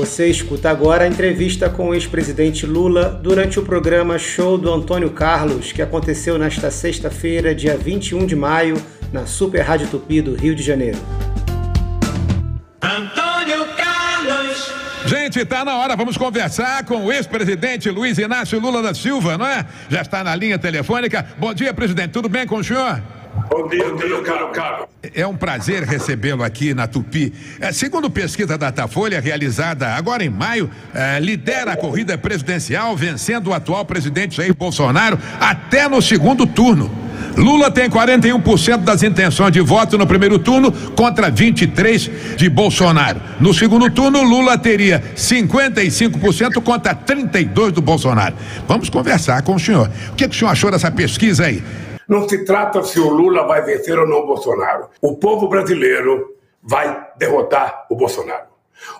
Você escuta agora a entrevista com o ex-presidente Lula durante o programa Show do Antônio Carlos, que aconteceu nesta sexta-feira, dia 21 de maio, na Super Rádio Tupi do Rio de Janeiro. Antônio Carlos. Gente, tá na hora, vamos conversar com o ex-presidente Luiz Inácio Lula da Silva, não é? Já está na linha telefônica. Bom dia, presidente, tudo bem com o senhor? Bom dia, bom dia, caro. É um prazer recebê-lo aqui na Tupi. É, segundo pesquisa da Datafolha, realizada agora em maio, é, lidera a corrida presidencial, vencendo o atual presidente Jair Bolsonaro até no segundo turno. Lula tem 41% das intenções de voto no primeiro turno contra 23 de Bolsonaro. No segundo turno, Lula teria 55% contra 32 do Bolsonaro. Vamos conversar com o senhor. O que, que o senhor achou dessa pesquisa aí? Não se trata se o Lula vai vencer ou não o Bolsonaro. O povo brasileiro vai derrotar o Bolsonaro.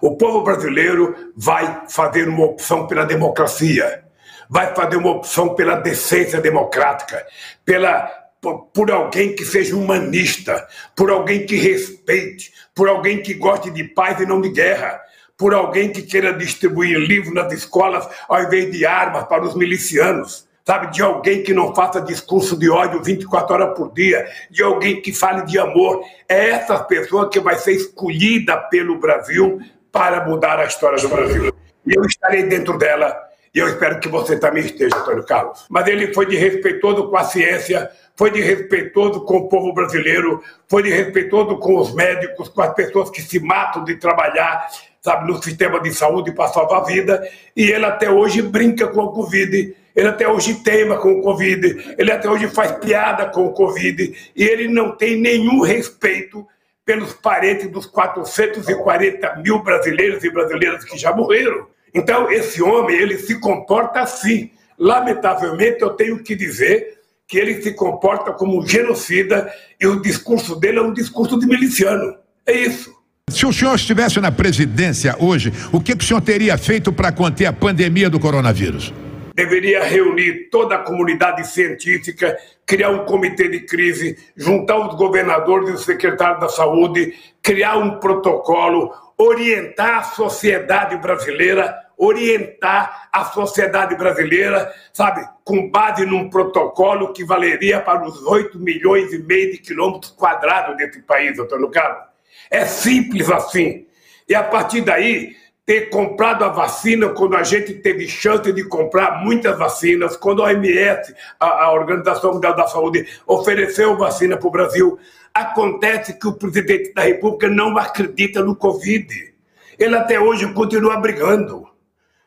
O povo brasileiro vai fazer uma opção pela democracia, vai fazer uma opção pela decência democrática, pela por, por, alguém que seja humanista, por alguém que respeite, por alguém que goste de paz e não de guerra, por alguém que queira distribuir livros nas escolas ao invés de armas para os milicianos sabe, de alguém que não faça discurso de ódio 24 horas por dia, de alguém que fale de amor. É essa pessoa que vai ser escolhida pelo Brasil para mudar a história do Brasil. E eu estarei dentro dela, e eu espero que você também esteja, Antônio Carlos. Mas ele foi de respeitoso com a ciência, foi de respeitoso com o povo brasileiro, foi de respeitoso com os médicos, com as pessoas que se matam de trabalhar, sabe, no sistema de saúde para salvar a vida, e ele até hoje brinca com a Covid ele até hoje teima com o Covid, ele até hoje faz piada com o Covid, e ele não tem nenhum respeito pelos parentes dos 440 mil brasileiros e brasileiras que já morreram. Então, esse homem, ele se comporta assim. Lamentavelmente, eu tenho que dizer que ele se comporta como um genocida e o discurso dele é um discurso de miliciano. É isso. Se o senhor estivesse na presidência hoje, o que, que o senhor teria feito para conter a pandemia do coronavírus? Deveria reunir toda a comunidade científica, criar um comitê de crise, juntar os governadores e os secretários da saúde, criar um protocolo, orientar a sociedade brasileira, orientar a sociedade brasileira, sabe, com base num protocolo que valeria para os 8 milhões e meio de quilômetros quadrados desse país, Antônio Carlos. É simples assim. E a partir daí, ter comprado a vacina quando a gente teve chance de comprar muitas vacinas, quando a OMS, a, a Organização Mundial da Saúde, ofereceu vacina para o Brasil. Acontece que o presidente da República não acredita no Covid. Ele até hoje continua brigando.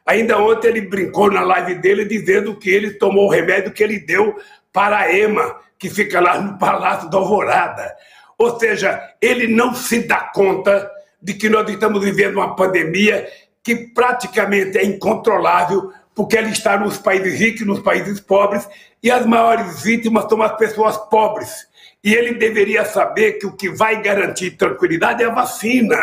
Ainda ontem ele brincou na live dele dizendo que ele tomou o remédio que ele deu para a EMA, que fica lá no Palácio da Alvorada. Ou seja, ele não se dá conta de que nós estamos vivendo uma pandemia que praticamente é incontrolável, porque ela está nos países ricos nos países pobres, e as maiores vítimas são as pessoas pobres. E ele deveria saber que o que vai garantir tranquilidade é a vacina.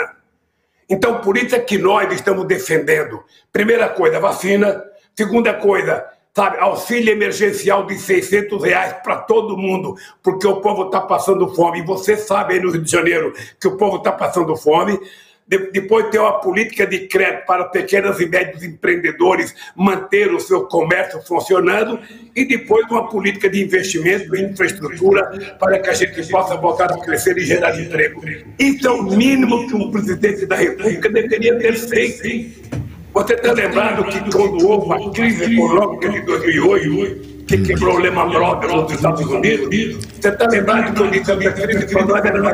Então, por isso é que nós estamos defendendo, primeira coisa, vacina, segunda coisa, sabe, auxílio emergencial de 600 reais para todo mundo, porque o povo está passando fome. E você sabe aí no Rio de Janeiro que o povo está passando fome. De, depois ter uma política de crédito para pequenos e médios empreendedores manter o seu comércio funcionando e depois uma política de investimento em infraestrutura para que a gente possa voltar a crescer e gerar emprego. Isso é o mínimo que um presidente da República deveria ter feito. Você está lembrado que quando houve a crise econômica de 2008, que quebrou o Lehman Brothers nos Estados Unidos, você está lembrado que eu disse que a crise para nós era uma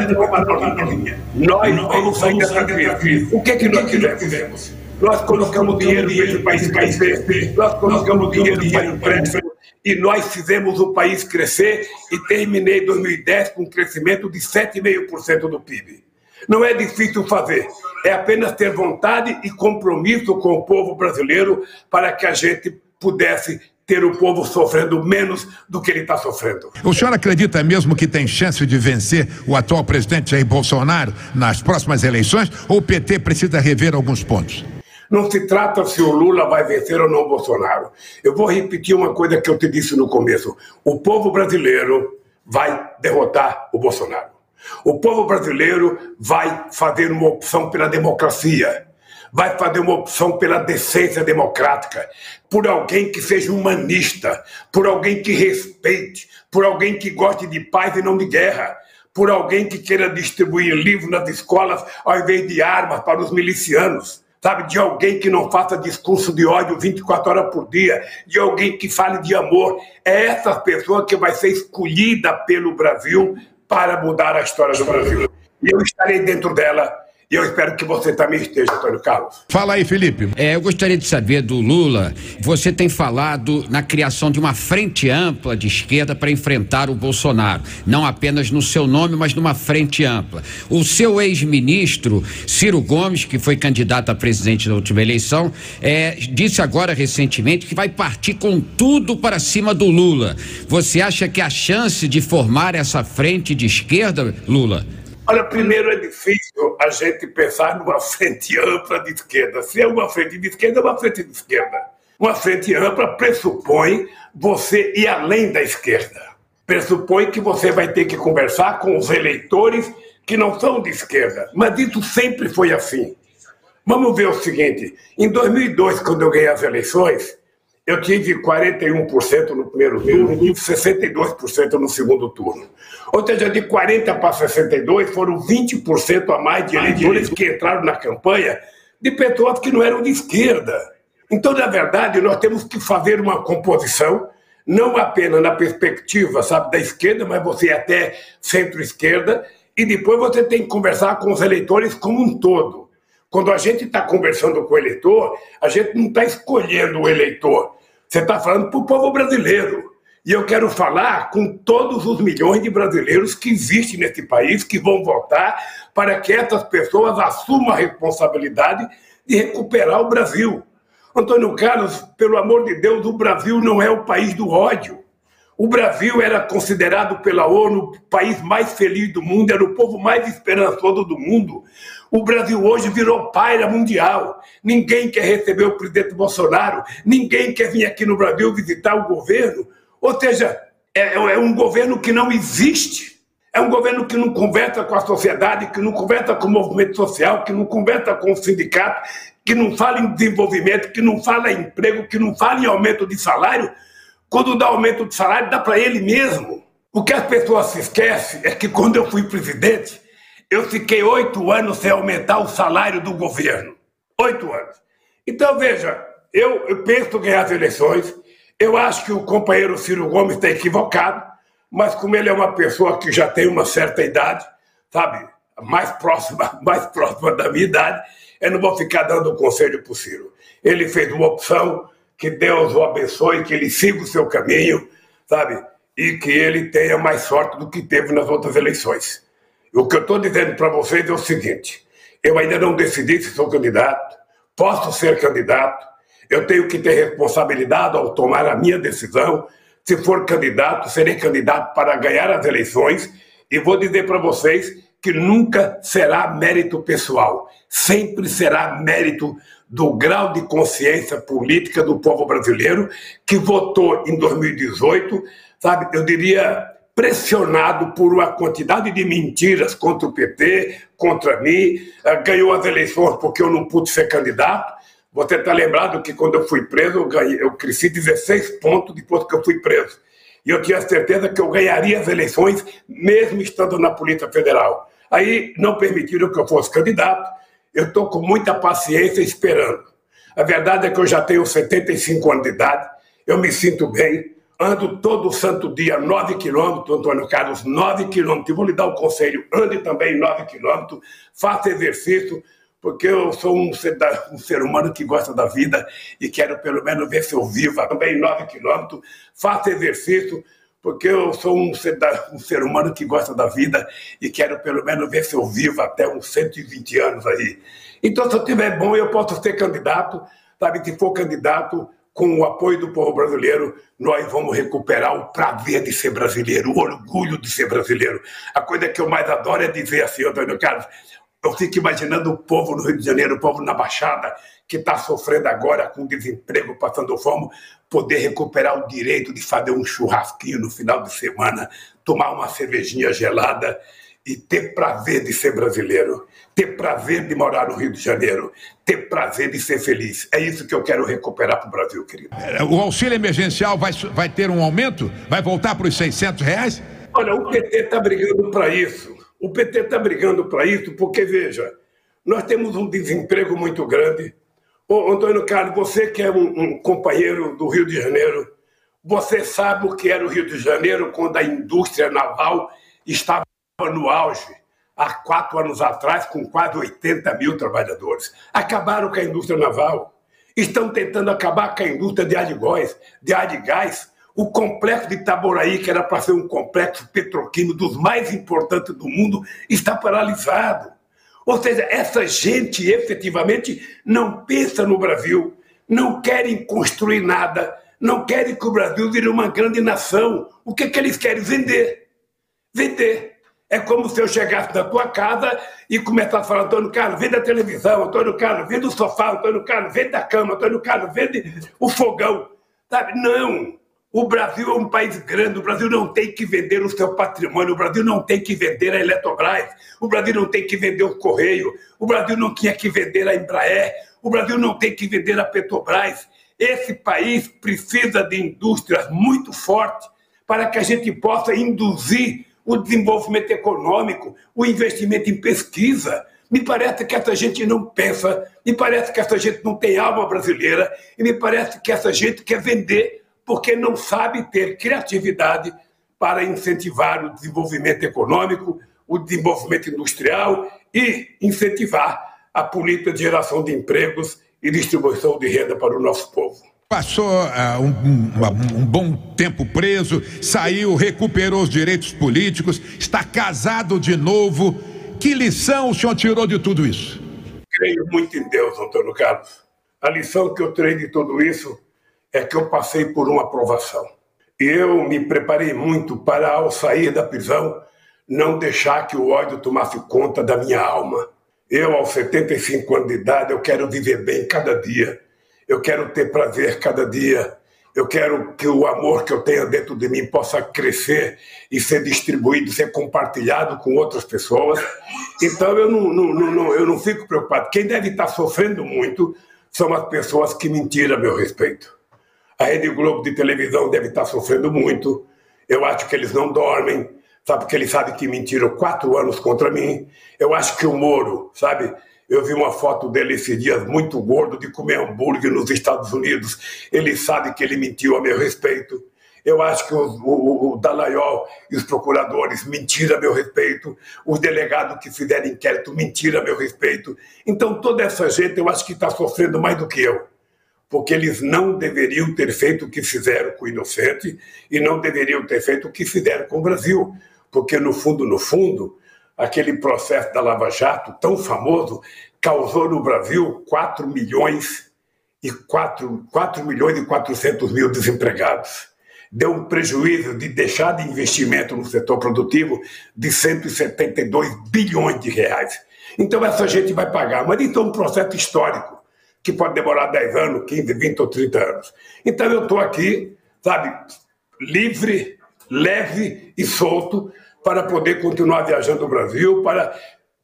linha. Nós vamos sair dessa crise. O que, que nós fizemos? Nós colocamos dinheiro para o país crescer, nós colocamos dinheiro para o empréstimo, e nós fizemos o país crescer e terminei 2010 com um crescimento de 7,5% do PIB. Não é difícil fazer, é apenas ter vontade e compromisso com o povo brasileiro para que a gente pudesse ter o povo sofrendo menos do que ele está sofrendo. O senhor acredita mesmo que tem chance de vencer o atual presidente Jair Bolsonaro nas próximas eleições ou o PT precisa rever alguns pontos? Não se trata se o Lula vai vencer ou não o Bolsonaro. Eu vou repetir uma coisa que eu te disse no começo: o povo brasileiro vai derrotar o Bolsonaro. O povo brasileiro vai fazer uma opção pela democracia, vai fazer uma opção pela decência democrática, por alguém que seja humanista, por alguém que respeite, por alguém que goste de paz e não de guerra, por alguém que queira distribuir livros nas escolas ao invés de armas para os milicianos sabe, de alguém que não faça discurso de ódio 24 horas por dia, de alguém que fale de amor. É essa pessoa que vai ser escolhida pelo Brasil para mudar a história do Brasil. E eu estarei dentro dela e eu espero que você também esteja, Antônio Carlos. Fala aí, Felipe. É, eu gostaria de saber do Lula. Você tem falado na criação de uma frente ampla de esquerda para enfrentar o Bolsonaro. Não apenas no seu nome, mas numa frente ampla. O seu ex-ministro, Ciro Gomes, que foi candidato a presidente na última eleição, é, disse agora recentemente que vai partir com tudo para cima do Lula. Você acha que a chance de formar essa frente de esquerda, Lula? Olha, primeiro é difícil a gente pensar numa frente ampla de esquerda. Se é uma frente de esquerda, é uma frente de esquerda. Uma frente ampla pressupõe você ir além da esquerda. Pressupõe que você vai ter que conversar com os eleitores que não são de esquerda. Mas isso sempre foi assim. Vamos ver o seguinte: em 2002, quando eu ganhei as eleições, eu tive 41% no primeiro turno e 62% no segundo turno. Ou seja, de 40 para 62 foram 20% a mais de eleitores que entraram na campanha de pessoas que não eram de esquerda. Então, na verdade, nós temos que fazer uma composição, não apenas na perspectiva, sabe, da esquerda, mas você até centro-esquerda, e depois você tem que conversar com os eleitores como um todo. Quando a gente está conversando com o eleitor, a gente não está escolhendo o eleitor, você está falando para o povo brasileiro. E eu quero falar com todos os milhões de brasileiros que existem nesse país, que vão votar, para que essas pessoas assumam a responsabilidade de recuperar o Brasil. Antônio Carlos, pelo amor de Deus, o Brasil não é o país do ódio. O Brasil era considerado pela ONU o país mais feliz do mundo, era o povo mais esperançoso do mundo. O Brasil hoje virou paira mundial. Ninguém quer receber o presidente Bolsonaro, ninguém quer vir aqui no Brasil visitar o governo. Ou seja, é, é um governo que não existe. É um governo que não conversa com a sociedade, que não conversa com o movimento social, que não conversa com o sindicato, que não fala em desenvolvimento, que não fala em emprego, que não fala em aumento de salário. Quando dá aumento de salário, dá para ele mesmo. O que as pessoas se esquecem é que quando eu fui presidente, eu fiquei oito anos sem aumentar o salário do governo. Oito anos. Então, veja, eu, eu penso ganhar as eleições. Eu acho que o companheiro Ciro Gomes está equivocado, mas como ele é uma pessoa que já tem uma certa idade, sabe, mais próxima, mais próxima da minha idade, eu não vou ficar dando conselho para o Ciro. Ele fez uma opção, que Deus o abençoe, que ele siga o seu caminho, sabe, e que ele tenha mais sorte do que teve nas outras eleições. O que eu estou dizendo para vocês é o seguinte: eu ainda não decidi se sou candidato, posso ser candidato, eu tenho que ter responsabilidade ao tomar a minha decisão. Se for candidato, serei candidato para ganhar as eleições e vou dizer para vocês que nunca será mérito pessoal, sempre será mérito do grau de consciência política do povo brasileiro que votou em 2018, sabe? Eu diria pressionado por uma quantidade de mentiras contra o PT, contra mim, eh, ganhou as eleições porque eu não pude ser candidato. Você está lembrado que quando eu fui preso, eu, ganhei, eu cresci 16 pontos depois que eu fui preso. E eu tinha certeza que eu ganharia as eleições, mesmo estando na Polícia Federal. Aí não permitiram que eu fosse candidato. Eu estou com muita paciência esperando. A verdade é que eu já tenho 75 anos de idade, eu me sinto bem, ando todo santo dia 9 quilômetros, Antônio Carlos, 9 quilômetros. Vou lhe dar o um conselho: ande também 9 quilômetros, faça exercício, porque eu sou um ser, um ser, humano que gosta da vida e quero pelo menos ver se eu viva. Também 9 quilômetros, faça exercício, porque eu sou um ser, um ser humano que gosta da vida e quero pelo menos ver se eu vivo até uns 120 anos aí. Então, se eu tiver bom, eu posso ser candidato, sabe? Se for candidato, com o apoio do povo brasileiro, nós vamos recuperar o prazer de ser brasileiro, o orgulho de ser brasileiro. A coisa que eu mais adoro é dizer assim, Antônio Carlos, eu fico imaginando o povo no Rio de Janeiro, o povo na Baixada, que está sofrendo agora com desemprego, passando fome, poder recuperar o direito de fazer um churrasquinho no final de semana, tomar uma cervejinha gelada e ter prazer de ser brasileiro, ter prazer de morar no Rio de Janeiro, ter prazer de ser feliz. É isso que eu quero recuperar para o Brasil, querido. É, o auxílio emergencial vai, vai ter um aumento? Vai voltar para os 600 reais? Olha, o PT está brigando para isso. O PT está brigando para isso porque, veja, nós temos um desemprego muito grande. Ô, Antônio Carlos, você que é um, um companheiro do Rio de Janeiro, você sabe o que era o Rio de Janeiro quando a indústria naval estava no auge, há quatro anos atrás, com quase 80 mil trabalhadores. Acabaram com a indústria naval. Estão tentando acabar com a indústria de ar de gás, o complexo de Itaboraí, que era para ser um complexo petroquímico dos mais importantes do mundo, está paralisado. Ou seja, essa gente efetivamente não pensa no Brasil, não querem construir nada, não querem que o Brasil vire uma grande nação. O que, é que eles querem? Vender. Vender. É como se eu chegasse na tua casa e começasse a falar, Antônio Carlos, vende a televisão, Antônio Carlos, vende o sofá, Antônio Carlos, vende a cama, Antônio Carlos, vende o fogão. Sabe? Não. O Brasil é um país grande, o Brasil não tem que vender o seu patrimônio, o Brasil não tem que vender a Eletrobras, o Brasil não tem que vender o Correio, o Brasil não tinha que vender a Embraer, o Brasil não tem que vender a Petrobras. Esse país precisa de indústrias muito fortes para que a gente possa induzir o desenvolvimento econômico, o investimento em pesquisa. Me parece que essa gente não pensa, me parece que essa gente não tem alma brasileira, e me parece que essa gente quer vender porque não sabe ter criatividade para incentivar o desenvolvimento econômico, o desenvolvimento industrial e incentivar a política de geração de empregos e distribuição de renda para o nosso povo. Passou uh, um, um, um, bom tempo preso, saiu, recuperou os direitos políticos, está casado de novo. Que lição o senhor tirou de tudo isso? Creio muito em Deus, Antônio Carlos. A lição que eu tirei de tudo isso é que eu passei por uma aprovação. Eu me preparei muito para, ao sair da prisão, não deixar que o ódio tomasse conta da minha alma. Eu, aos 75 anos de idade, eu quero viver bem cada dia. Eu quero ter prazer cada dia. Eu quero que o amor que eu tenho dentro de mim possa crescer e ser distribuído, ser compartilhado com outras pessoas. Então eu não, não, não, eu não fico preocupado. Quem deve estar sofrendo muito são as pessoas que mentiram a meu respeito. A Rede Globo de televisão deve estar sofrendo muito. Eu acho que eles não dormem, sabe? Porque eles sabem que mentiram quatro anos contra mim. Eu acho que o Moro, sabe? Eu vi uma foto dele esses dias muito gordo de comer hambúrguer nos Estados Unidos. Ele sabe que ele mentiu a meu respeito. Eu acho que o, o, e os procuradores mentiram a meu respeito. Os delegados que fizeram inquérito mentiram a meu respeito. Então, toda essa gente eu acho que está sofrendo mais do que eu porque eles não deveriam ter feito o que fizeram com o Inocente e não deveriam ter feito o que fizeram com o Brasil, porque no fundo, no fundo, aquele processo da Lava Jato tão famoso causou no Brasil 4 milhões e 4, 4 milhões e 400 mil desempregados. Deu um prejuízo de deixar de investimento no setor produtivo de 172 bilhões de reais. Então essa gente vai pagar, mas então é um processo histórico que pode demorar 10 anos, 15, 20 ou 30 anos. Então eu estou aqui, sabe, livre, leve e solto para poder continuar viajando o Brasil, para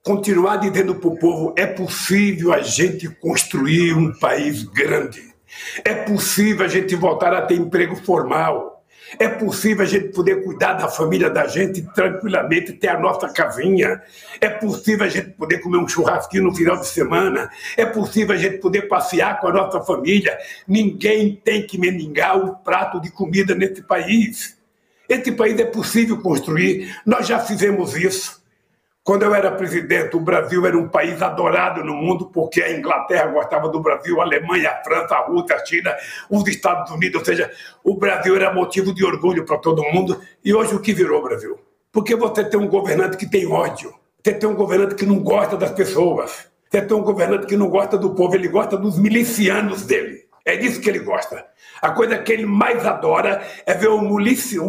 continuar dizendo para o povo: é possível a gente construir um país grande. É possível a gente voltar a ter emprego formal. É possível a gente poder cuidar da família da gente tranquilamente, ter a nossa casinha. É possível a gente poder comer um churrasquinho no final de semana. É possível a gente poder passear com a nossa família. Ninguém tem que meningar um prato de comida nesse país. Esse país é possível construir. Nós já fizemos isso. Quando eu era presidente, o Brasil era um país adorado no mundo, porque a Inglaterra gostava do Brasil, a Alemanha, a França, a Rússia, a China, os Estados Unidos, ou seja, o Brasil era motivo de orgulho para todo mundo. E hoje o que virou o Brasil? Porque você tem um governante que tem ódio, você tem um governante que não gosta das pessoas, você tem um governante que não gosta do povo, ele gosta dos milicianos dele. É disso que ele gosta. A coisa que ele mais adora é ver um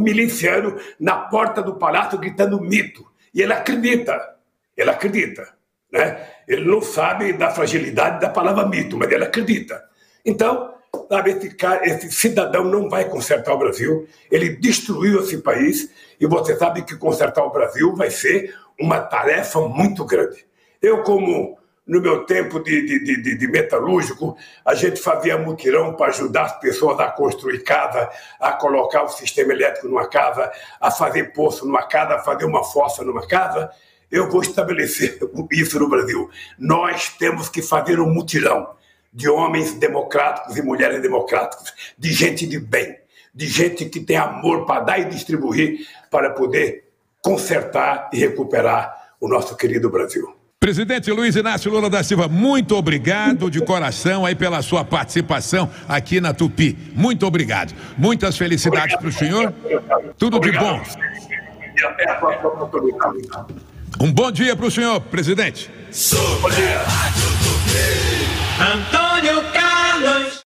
miliciano na porta do palácio gritando mito. E ele acredita, ele acredita. Né? Ele não sabe da fragilidade da palavra mito, mas ele acredita. Então, sabe, esse, cara, esse cidadão não vai consertar o Brasil, ele destruiu esse país, e você sabe que consertar o Brasil vai ser uma tarefa muito grande. Eu, como no meu tempo de, de, de, de, metalúrgico, a gente fazia mutirão para ajudar as pessoas a construir casa, a colocar o sistema elétrico numa casa, a fazer poço numa casa, a fazer uma fossa numa casa. Eu vou estabelecer isso no Brasil. Nós temos que fazer um mutirão de homens democráticos e mulheres democráticas, de gente de bem, de gente que tem amor para dar e distribuir para poder consertar e recuperar o nosso querido Brasil. Presidente Luiz Inácio Lula da Silva, muito obrigado de coração aí pela sua participação aqui na Tupi. Muito obrigado. Muitas felicidades para o senhor. Tudo de bom. Um bom dia para o senhor, presidente. Dia. Antônio Carlos.